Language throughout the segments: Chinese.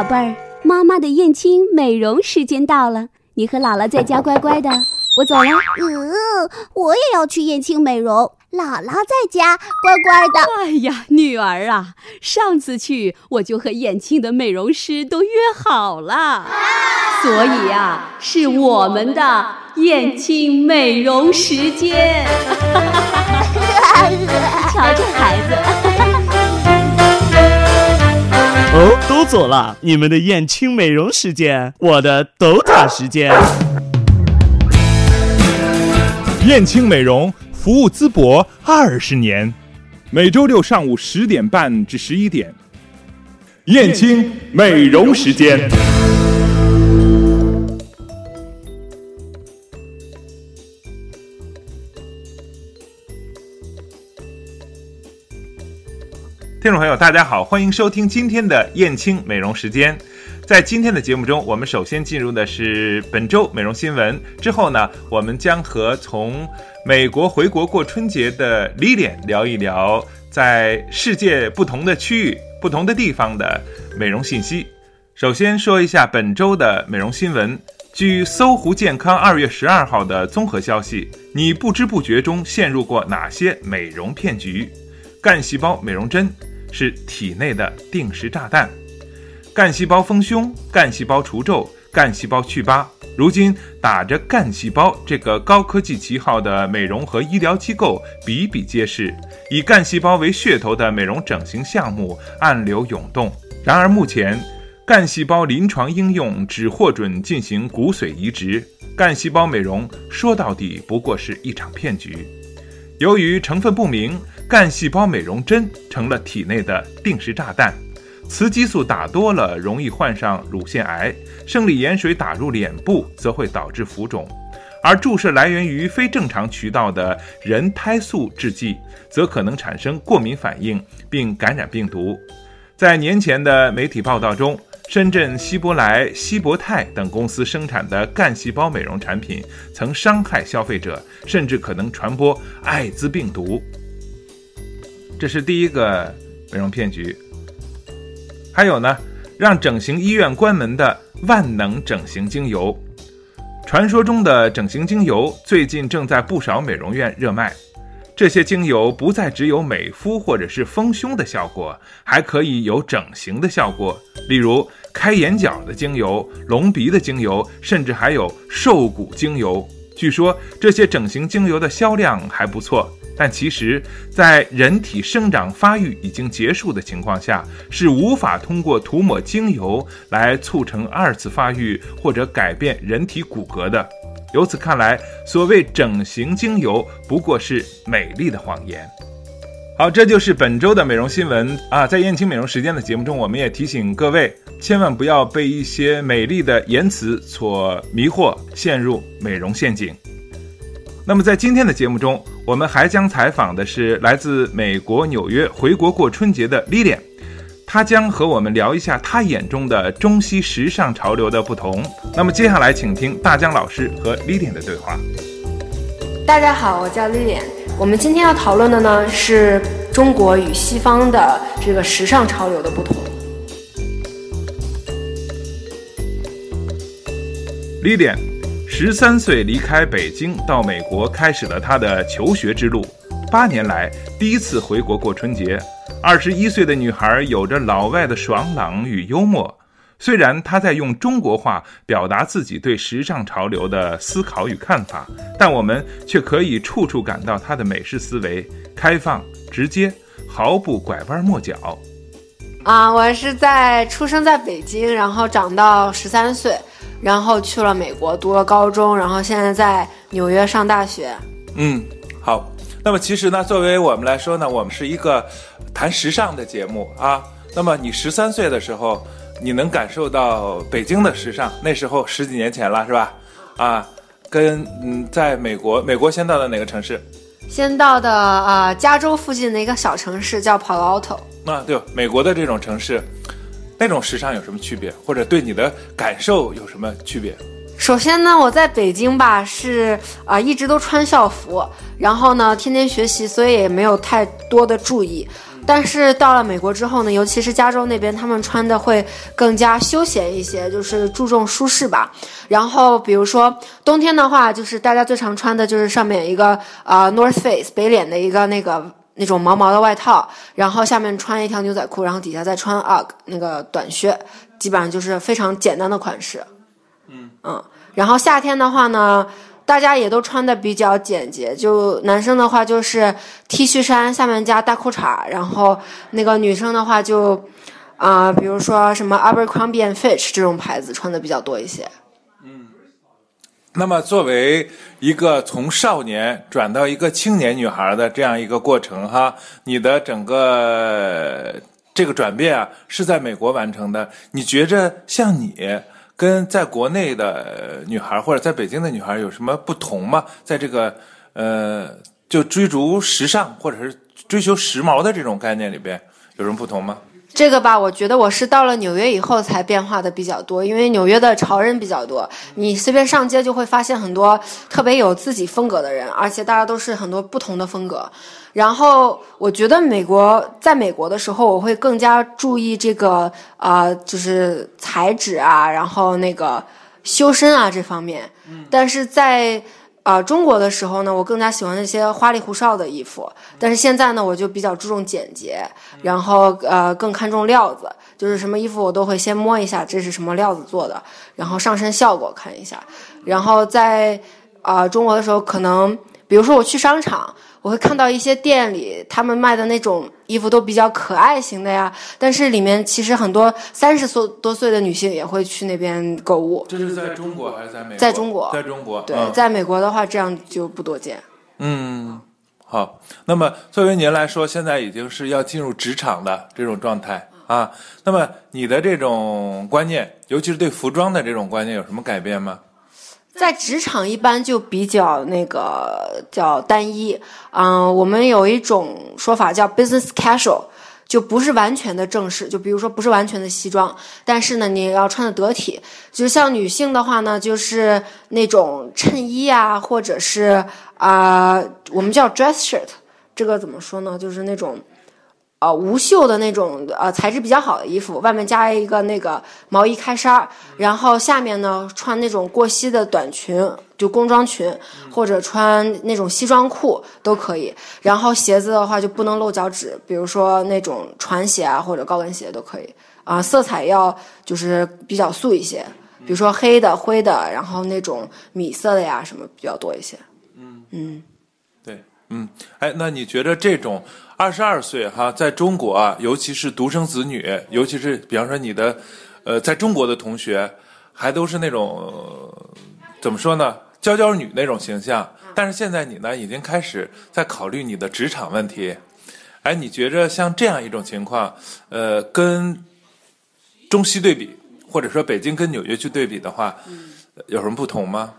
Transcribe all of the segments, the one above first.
宝贝儿，妈妈的燕青美容时间到了，你和姥姥在家乖乖的，我走了。嗯，我也要去燕青美容，姥姥在家乖乖的。哎呀，女儿啊，上次去我就和燕青的美容师都约好了，所以呀，是我们的燕青美容时间。瞧这孩子。哦，都走了，你们的燕青美容时间，我的斗塔时间。燕青美容服务淄博二十年，每周六上午十点半至十一点，燕青美容时间。朋友，大家好，欢迎收听今天的燕青美容时间。在今天的节目中，我们首先进入的是本周美容新闻。之后呢，我们将和从美国回国过春节的 Lily 聊一聊在世界不同的区域、不同的地方的美容信息。首先说一下本周的美容新闻。据搜狐健康二月十二号的综合消息，你不知不觉中陷入过哪些美容骗局？干细胞美容针。是体内的定时炸弹，干细胞丰胸、干细胞除皱、干细胞祛疤。如今打着干细胞这个高科技旗号的美容和医疗机构比比皆是，以干细胞为噱头的美容整形项目暗流涌动。然而目前，干细胞临床应用只获准进行骨髓移植，干细胞美容说到底不过是一场骗局。由于成分不明。干细胞美容针成了体内的定时炸弹，雌激素打多了容易患上乳腺癌，生理盐水打入脸部则会导致浮肿，而注射来源于非正常渠道的人胎素制剂则可能产生过敏反应并感染病毒。在年前的媒体报道中，深圳希伯来、希伯泰等公司生产的干细胞美容产品曾伤害消费者，甚至可能传播艾滋病毒。这是第一个美容骗局，还有呢，让整形医院关门的万能整形精油，传说中的整形精油最近正在不少美容院热卖。这些精油不再只有美肤或者是丰胸的效果，还可以有整形的效果，例如开眼角的精油、隆鼻的精油，甚至还有瘦骨精油。据说这些整形精油的销量还不错。但其实，在人体生长发育已经结束的情况下，是无法通过涂抹精油来促成二次发育或者改变人体骨骼的。由此看来，所谓整形精油不过是美丽的谎言。好，这就是本周的美容新闻啊！在燕青美容时间的节目中，我们也提醒各位，千万不要被一些美丽的言辞所迷惑，陷入美容陷阱。那么在今天的节目中，我们还将采访的是来自美国纽约回国过春节的 Lilian，她将和我们聊一下她眼中的中西时尚潮流的不同。那么接下来，请听大江老师和 Lilian 的对话。大家好，我叫 Lilian。我们今天要讨论的呢是中国与西方的这个时尚潮流的不同。Lilian。十三岁离开北京到美国，开始了他的求学之路。八年来第一次回国过春节。二十一岁的女孩有着老外的爽朗与幽默。虽然她在用中国话表达自己对时尚潮流的思考与看法，但我们却可以处处感到她的美式思维开放、直接，毫不拐弯抹角。啊，我是在出生在北京，然后长到十三岁。然后去了美国读了高中，然后现在在纽约上大学。嗯，好。那么其实呢，作为我们来说呢，我们是一个谈时尚的节目啊。那么你十三岁的时候，你能感受到北京的时尚？那时候十几年前了，是吧？啊，跟嗯，在美国，美国先到的哪个城市？先到的啊，加州附近的一个小城市叫 Palo Alto。啊，对，美国的这种城市。那种时尚有什么区别，或者对你的感受有什么区别？首先呢，我在北京吧是啊，一直都穿校服，然后呢天天学习，所以也没有太多的注意。但是到了美国之后呢，尤其是加州那边，他们穿的会更加休闲一些，就是注重舒适吧。然后比如说冬天的话，就是大家最常穿的就是上面一个呃 North Face 北脸的一个那个那种毛毛的外套，然后下面穿一条牛仔裤，然后底下再穿 UGG 那个短靴，基本上就是非常简单的款式。嗯嗯，然后夏天的话呢。大家也都穿的比较简洁，就男生的话就是 T 恤衫下面加大裤衩，然后那个女生的话就，啊、比如说什么 Abercrombie and Fitch 这种牌子穿的比较多一些。那么，作为一个从少年转到一个青年女孩的这样一个过程，哈，你的整个这个转变啊，是在美国完成的。你觉着像你跟在国内的女孩或者在北京的女孩有什么不同吗？在这个呃，就追逐时尚或者是追求时髦的这种概念里边，有什么不同吗？这个吧，我觉得我是到了纽约以后才变化的比较多，因为纽约的潮人比较多，你随便上街就会发现很多特别有自己风格的人，而且大家都是很多不同的风格。然后我觉得美国，在美国的时候，我会更加注意这个啊、呃就是材质啊，然后那个修身啊这方面。但是在啊、中国的时候呢，我更加喜欢那些花里胡哨的衣服。但是现在呢，我就比较注重简洁，然后呃更看重料子，就是什么衣服我都会先摸一下这是什么料子做的，然后上身效果看一下。然后在啊、中国的时候，可能比如说我去商场，我会看到一些店里他们卖的那种衣服都比较可爱型的呀，但是里面其实很多三十岁多岁的女性也会去那边购物。这是在中国还是在美国？在中国在中国。对，嗯在美国的话，这样就不多见。嗯，好。那么作为您来说，现在已经是要进入职场的这种状态啊。那么你的这种观念，尤其是对服装的这种观念，有什么改变吗？在职场一般就比较那个叫单一，嗯、我们有一种说法叫 business casual，就不是完全的正式，就比如说不是完全的西装，但是呢你要穿的得体。就像女性的话呢，就是那种衬衣啊，或者是啊、我们叫 dress shirt，这个怎么说呢？就是那种。呃，无袖的那种呃材质比较好的衣服，外面加一个那个毛衣开衫，然后下面呢穿那种过膝的短裙，就工装裙，或者穿那种西装裤都可以。然后鞋子的话就不能露脚趾，比如说那种船鞋啊或者高跟鞋都可以。啊、色彩要就是比较素一些，比如说黑的、灰的，然后那种米色的呀什么比较多一些。嗯对，嗯，哎，那你觉得这种二十二岁哈，在中国啊，尤其是独生子女，尤其是比方说你的，呃，在中国的同学，还都是那种、呃怎么说呢，娇娇女那种形象，但是现在你呢，已经开始在考虑你的职场问题。哎，你觉着像这样一种情况，呃，跟中西对比，或者说北京跟纽约去对比的话，有什么不同吗？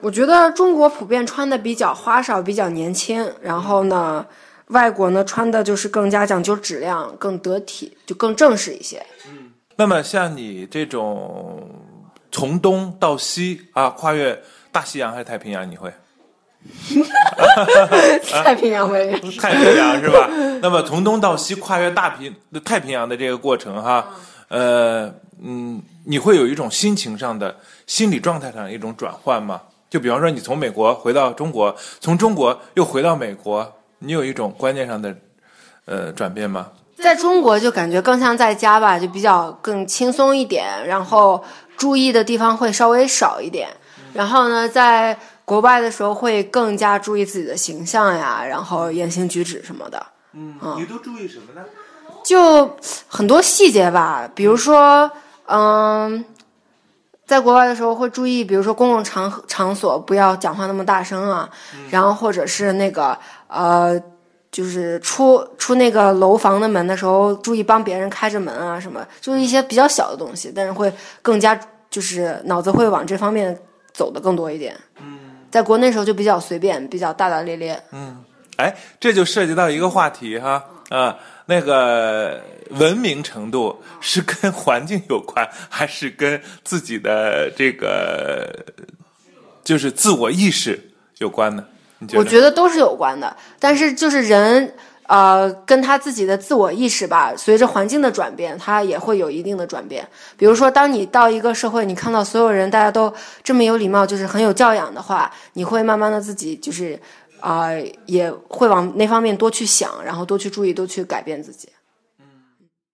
我觉得中国普遍穿的比较花哨，比较年轻，然后呢，外国呢穿的就是更加讲究质量，更得体，就更正式一些。嗯那么像你这种从东到西啊，跨越大西洋还是太平洋，你会？太平洋为 太平洋是吧？那么从东到西跨越大平太平洋的这个过程哈，呃嗯，你会有一种心情上的、心理状态上的一种转换吗？就比方说你从美国回到中国，从中国又回到美国，你有一种观念上的呃转变吗？在中国就感觉更像在家吧，就比较更轻松一点，然后注意的地方会稍微少一点。然后呢，在国外的时候会更加注意自己的形象呀，然后言行举止什么的。嗯，你都注意什么呢？就很多细节吧，比如说，嗯，在国外的时候会注意，比如说公共场合场所不要讲话那么大声啊，然后或者是那个呃，就是出出那个楼房的门的时候，注意帮别人开着门啊什么，就是一些比较小的东西，但是会更加就是脑子会往这方面走的更多一点。嗯，在国内时候就比较随便，比较大大咧咧。嗯哎，这就涉及到一个话题哈，啊，那个文明程度是跟环境有关，还是跟自己的这个就是自我意识有关呢？我觉得都是有关的，但是就是人，呃，跟他自己的自我意识吧，随着环境的转变，他也会有一定的转变。比如说，当你到一个社会，你看到所有人大家都这么有礼貌，就是很有教养的话，你会慢慢的自己就是啊、也会往那方面多去想，然后多去注意，多去改变自己。嗯，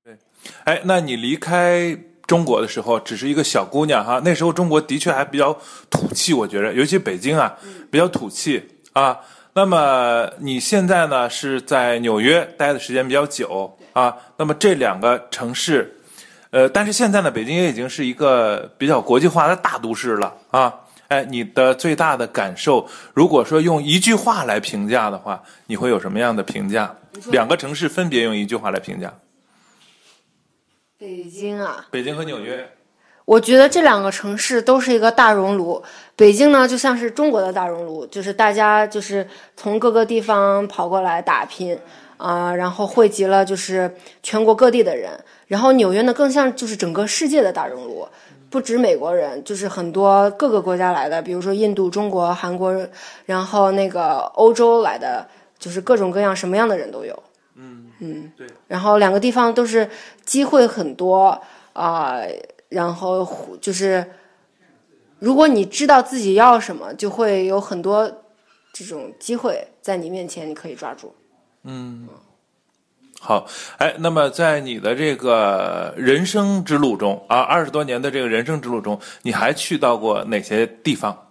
对。哎，那你离开中国的时候，只是一个小姑娘哈，那时候中国的确还比较土气，我觉着，尤其北京啊，比较土气啊。那么你现在呢是在纽约待的时间比较久啊，那么这两个城市，呃，但是现在呢，北京也已经是一个比较国际化的大都市了啊。哎，你的最大的感受，如果说用一句话来评价的话，你会有什么样的评价？两个城市分别用一句话来评价。北京啊，北京和纽约，我觉得这两个城市都是一个大熔炉。北京呢，就像是中国的大熔炉，就是大家就是从各个地方跑过来打拼啊、然后汇集了就是全国各地的人。然后纽约呢，更像就是整个世界的大熔炉，不止美国人，就是很多各个国家来的，比如说印度、中国、韩国，然后那个欧洲来的，就是各种各样什么样的人都有。嗯嗯，对。然后两个地方都是机会很多啊、然后就是如果你知道自己要什么，就会有很多这种机会在你面前，你可以抓住。嗯好，哎，那么在你的这个人生之路中啊，二十多年的这个人生之路中，你还去到过哪些地方？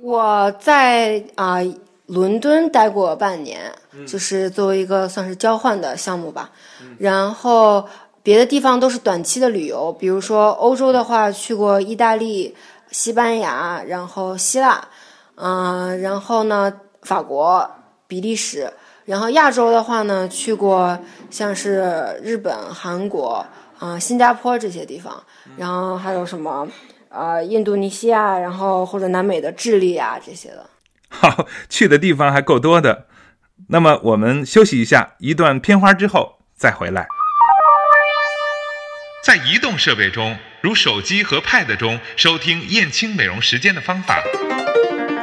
我在啊、伦敦待过半年，就是作为一个算是交换的项目吧。然后别的地方都是短期的旅游，比如说欧洲的话，去过意大利、西班牙，然后希腊，嗯、然后呢法国、比利时。然后亚洲的话呢，去过像是日本、韩国、啊、新加坡这些地方，然后还有什么呃印度尼西亚，然后或者南美的智利啊这些的。好，去的地方还够多的。那么我们休息一下，一段片花之后再回来。在移动设备中，如手机和 Pad 中收听燕青美容时间的方法，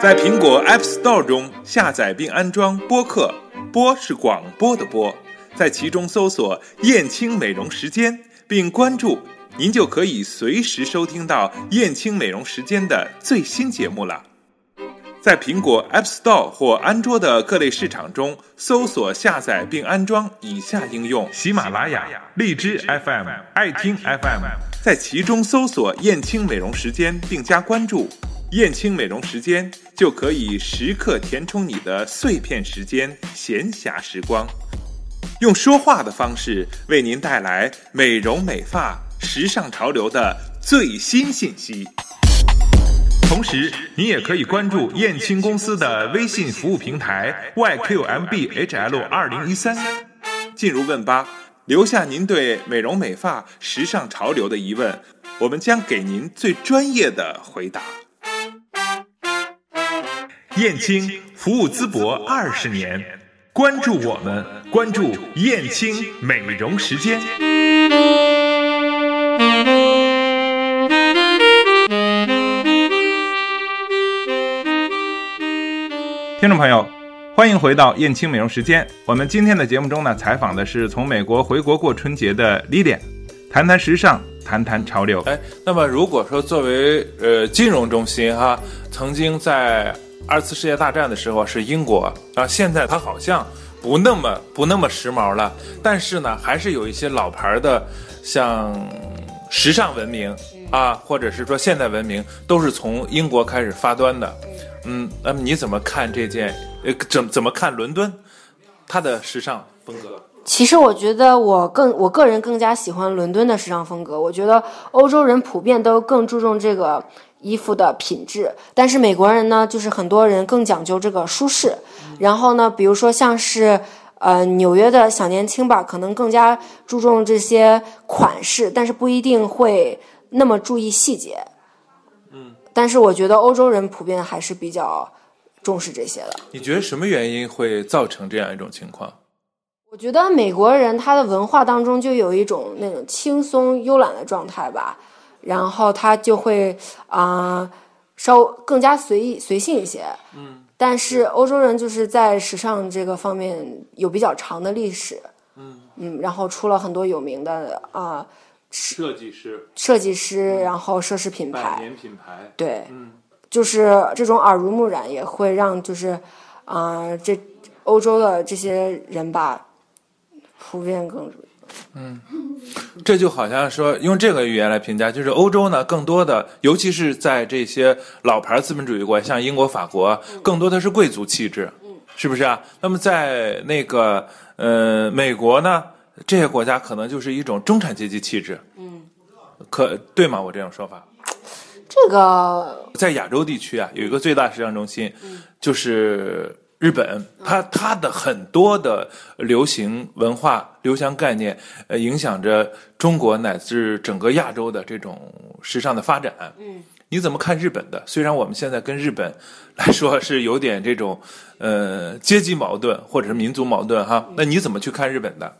在苹果 App Store 中下载并安装播客，播是广播的播，在其中搜索“燕青美容时间”并关注，您就可以随时收听到燕青美容时间的最新节目了。在苹果 App Store 或安卓的各类市场中搜索下载并安装以下应用：喜马拉雅、荔枝 FM、爱听 FM，在其中搜索“燕青美容时间”并加关注。燕青美容时间就可以时刻填充你的碎片时间、闲暇时光，用说话的方式为您带来美容美发、时尚潮流的最新信息。同时，你也可以关注燕青公司的微信服务平台 YQMBHL 二零一三，进入问吧，留下您对美容美发、时尚潮流的疑问，我们将给您最专业的回答。燕青服务淄博二十年，关注我们，关注燕青美容时间。听众朋友，欢迎回到燕青美容时间。我们今天的节目中呢，采访的是从美国回国过春节的 Lilian，谈谈时尚，谈谈潮流。哎，那么如果说作为呃金融中心哈，曾经在二次世界大战的时候是英国啊，现在它好像不那么不那么时髦了，但是呢，还是有一些老牌的，像时尚文明啊，或者是说现代文明，都是从英国开始发端的。嗯，那么你怎么看这件？呃，怎怎么看伦敦它的时尚风格？其实我觉得我更我个人更加喜欢伦敦的时尚风格。我觉得欧洲人普遍都更注重这个衣服的品质，但是美国人呢，就是很多人更讲究这个舒适。然后呢，比如说像是呃纽约的小年轻吧，可能更加注重这些款式，但是不一定会那么注意细节。嗯，但是我觉得欧洲人普遍还是比较重视这些的。你觉得什么原因会造成这样一种情况？我觉得美国人他的文化当中就有一种那种轻松慵懒的状态吧，然后他就会啊、稍更加随意随性一些。嗯，但是欧洲人就是在时尚这个方面有比较长的历史，嗯然后出了很多有名的啊、设计师设计师，然后奢侈品牌，品牌，对，就是这种耳濡目染也会让就是啊、这欧洲的这些人吧，普遍更嗯。这就好像说用这个语言来评价，就是欧洲呢，更多的，尤其是在这些老牌资本主义国家，像英国、法国，更多的是贵族气质，是不是啊？那么在那个呃美国呢，这些国家可能就是一种中产阶级气质，嗯，可对吗？我这种说法，这个在亚洲地区啊，有一个最大时尚中心，就是日本，它它的很多的流行文化、流行概念，呃，影响着中国乃至整个亚洲的这种时尚的发展。嗯，你怎么看日本的？虽然我们现在跟日本 来说是有点这种呃阶级矛盾或者是民族矛盾哈，那你怎么去看日本的？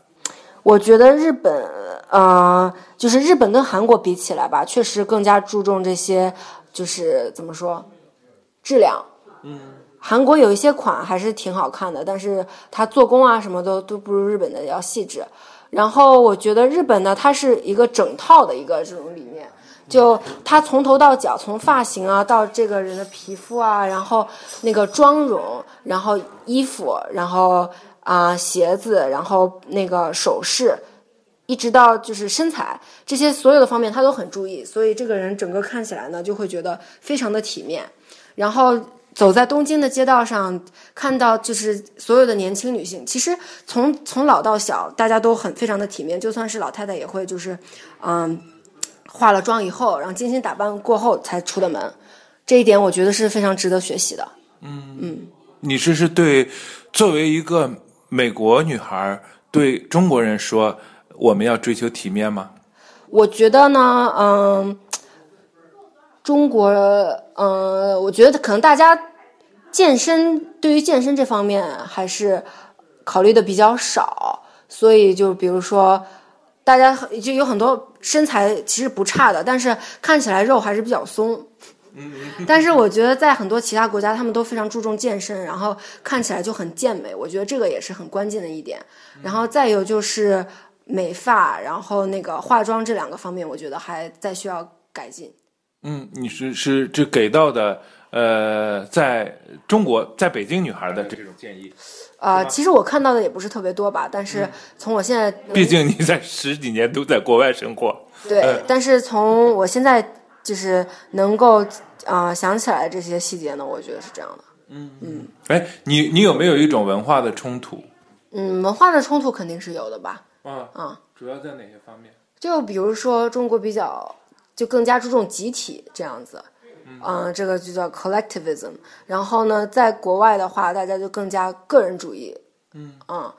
我觉得日本，呃，就是日本跟韩国比起来吧，确实更加注重这些，就是怎么说，质量。嗯，韩国有一些款还是挺好看的，但是它做工啊什么都都不如日本的要细致。然后我觉得日本呢，它是一个整套的一个这种理念，就它从头到脚，从发型啊到这个人的皮肤啊，然后那个妆容，然后衣服，然后啊、鞋子，然后那个首饰，一直到就是身材这些所有的方面，他都很注意，所以这个人整个看起来呢，就会觉得非常的体面。然后走在东京的街道上，看到就是所有的年轻女性，其实从从老到小，大家都很非常的体面，就算是老太太也会就是，嗯，化了妆以后，然后精心打扮过后才出的门，这一点我觉得是非常值得学习的。嗯嗯你这是对作为一个美国女孩对中国人说我们要追求体面吗？我觉得呢，嗯，中国，嗯，我觉得可能大家健身对于健身这方面还是考虑的比较少，所以就比如说，大家就有很多身材其实不差的，但是看起来肉还是比较松。但是我觉得在很多其他国家，他们都非常注重健身，然后看起来就很健美。我觉得这个也是很关键的一点。然后再有就是美发，然后那个化妆这两个方面，我觉得还在需要改进。嗯，你是是这给到的呃，在中国在北京女孩的这种建议，呃，其实我看到的也不是特别多吧，但是从我现在，毕竟你在十几年都在国外生活。对，但是从我现在就是能够啊、呃想起来这些细节呢，我觉得是这样的。嗯嗯哎，你你有没有一种文化的冲突？嗯，文化的冲突肯定是有的吧。啊啊，主要在哪些方面？就比如说中国比较就更加注重集体这样子，嗯、这个就叫 collectivism。然后呢，在国外的话，大家就更加个人主义，嗯嗯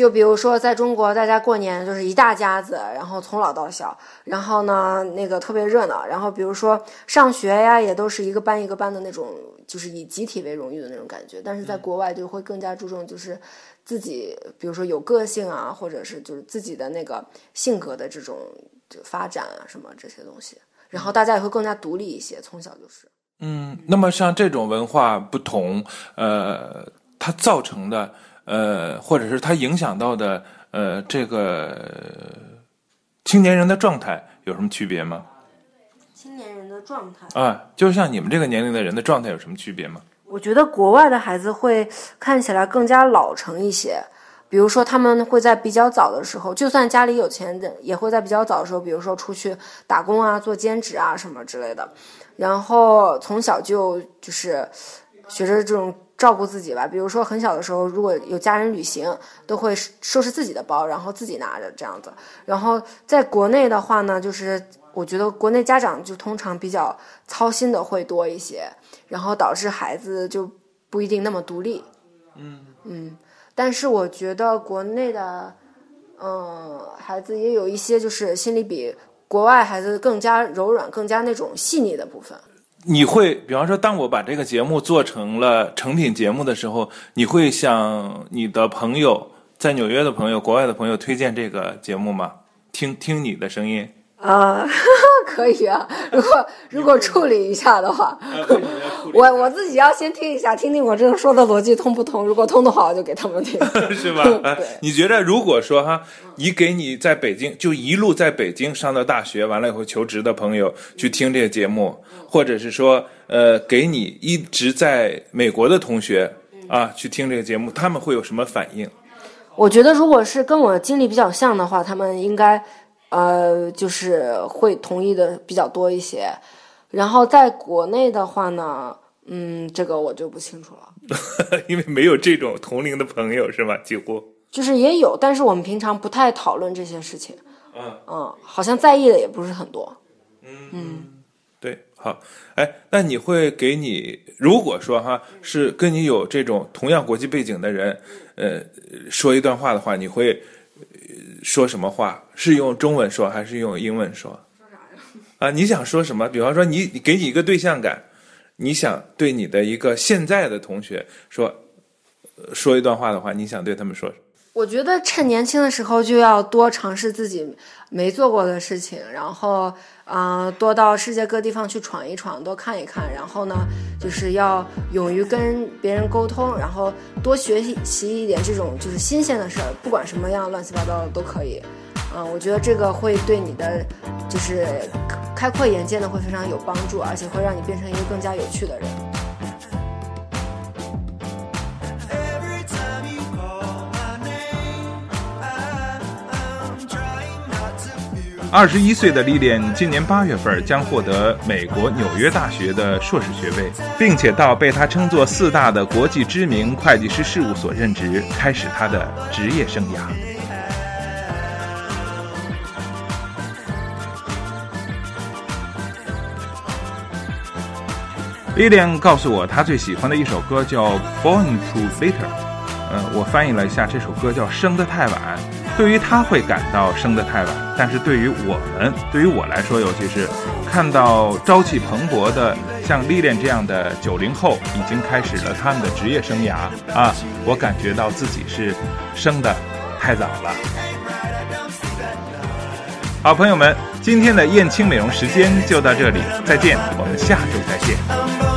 就比如说在中国，大家过年就是一大家子，然后从老到小，然后呢那个特别热闹。然后比如说上学呀，也都是一个班一个班的那种，就是以集体为荣誉的那种感觉。但是在国外就会更加注重就是自己，比如说有个性啊，或者是就是自己的那个性格的这种就发展啊什么这些东西。然后大家也会更加独立一些，从小就是。嗯，那么像这种文化不同，呃，它造成的，呃，或者是它影响到的，呃，这个青年人的状态有什么区别吗？青年人的状态，啊，就像你们这个年龄的人的状态有什么区别吗？我觉得国外的孩子会看起来更加老成一些。比如说，他们会在比较早的时候，就算家里有钱的，也会在比较早的时候，比如说出去打工啊、做兼职啊什么之类的。然后从小就就是学着这种照顾自己吧。比如说很小的时候，如果有家人旅行，都会收拾自己的包，然后自己拿着这样子。然后在国内的话呢，就是我觉得国内家长就通常比较操心的会多一些，然后导致孩子就不一定那么独立。嗯嗯，但是我觉得国内的嗯孩子也有一些就是心里比国外孩子更加柔软、更加那种细腻的部分。你会，比方说，当我把这个节目做成了成品节目的时候，你会向你的朋友，在纽约的朋友、国外的朋友推荐这个节目吗？听听你的声音，啊，可以啊，如果如果处理一下的话，我我自己要先听一下，听听我这个说的逻辑通不通。如果通的话，我就给他们听。是吧？啊你觉得如果说哈，你给你在北京就一路在北京上到大学，完了以后求职的朋友去听这个节目，或者是说呃，给你一直在美国的同学啊去听这个节目，他们会有什么反应？我觉得如果是跟我经历比较像的话，他们应该呃就是会同意的比较多一些。然后在国内的话呢，嗯，这个我就不清楚了。因为没有这种同龄的朋友是吧？几乎。就是也有，但是我们平常不太讨论这些事情。嗯嗯，好像在意的也不是很多。嗯对，好，哎，那你会给你，如果说哈是跟你有这种同样国际背景的人，呃，说一段话的话，你会、呃说什么话？是用中文说还是用英文说？说啥呀？啊，你想说什么？比方说你，你给你一个对象感，你想对你的一个现在的同学说，呃说一段话的话，你想对他们说什么？我觉得趁年轻的时候就要多尝试自己没做过的事情，然后，嗯、多到世界各地方去闯一闯，多看一看，然后呢，就是要勇于跟别人沟通，然后多学习一点这种就是新鲜的事儿，不管什么样乱七八糟的都可以。嗯，我觉得这个会对你的就是开阔眼界呢会非常有帮助，而且会让你变成一个更加有趣的人。二十一岁的历练今年八月份将获得美国纽约大学的硕士学位，并且到被他称作四大的国际知名会计师事务所任职，开始他的职业生涯。莉莲告诉我，她最喜欢的一首歌叫《Born Too Later》。呃，我翻译了一下，这首歌叫《生得太晚》。对于他会感到生得太晚，但是对于我们，对于我来说，尤其是看到朝气蓬勃的像历练这样的九零后，已经开始了他们的职业生涯啊，我感觉到自己是生的太早了。好，朋友们，今天的燕青美容时间就到这里，再见，我们下周再见。